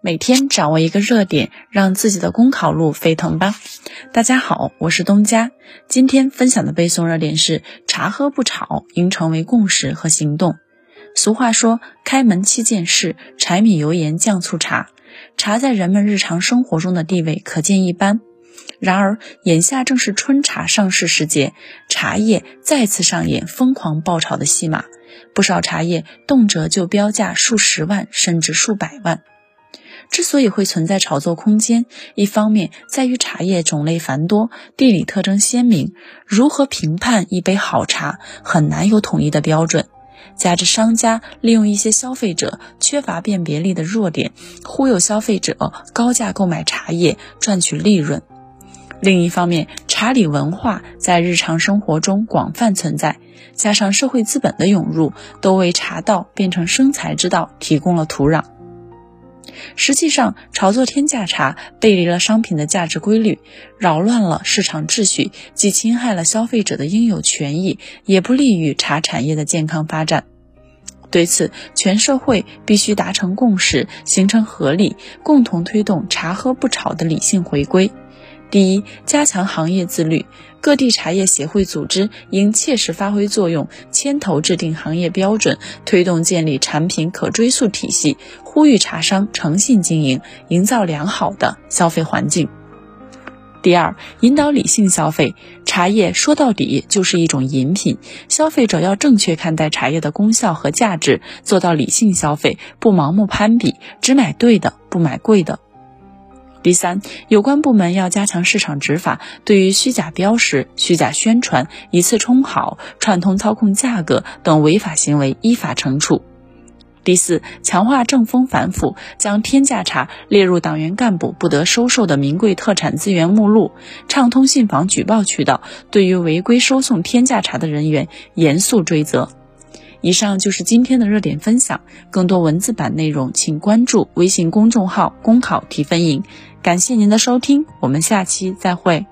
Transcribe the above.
每天掌握一个热点，让自己的公考路飞腾吧！大家好，我是东家。今天分享的背诵热点是：茶喝不吵，应成为共识和行动。俗话说：“开门七件事，柴米油盐酱醋茶。”茶在人们日常生活中的地位可见一斑。然而，眼下正是春茶上市时节，茶叶再次上演疯狂爆炒的戏码，不少茶叶动辄就标价数十万甚至数百万。之所以会存在炒作空间，一方面在于茶叶种类繁多，地理特征鲜明，如何评判一杯好茶很难有统一的标准；加之商家利用一些消费者缺乏辨别力的弱点，忽悠消费者高价购买茶叶，赚取利润。另一方面，茶礼文化在日常生活中广泛存在，加上社会资本的涌入，都为茶道变成生财之道提供了土壤。实际上，炒作天价茶背离了商品的价值规律，扰乱了市场秩序，既侵害了消费者的应有权益，也不利于茶产业的健康发展。对此，全社会必须达成共识，形成合力，共同推动茶喝不炒的理性回归。第一，加强行业自律，各地茶叶协会组织应切实发挥作用，牵头制定行业标准，推动建立产品可追溯体系，呼吁茶商诚信经营，营造良好的消费环境。第二，引导理性消费，茶叶说到底就是一种饮品，消费者要正确看待茶叶的功效和价值，做到理性消费，不盲目攀比，只买对的，不买贵的。第三，有关部门要加强市场执法，对于虚假标识、虚假宣传、以次充好、串通操控价格等违法行为依法惩处。第四，强化正风反腐，将天价茶列入党员干部不得收受的名贵特产资源目录，畅通信访举报渠道，对于违规收送天价茶的人员严肃追责。以上就是今天的热点分享，更多文字版内容请关注微信公众号“公考提分营”。感谢您的收听，我们下期再会。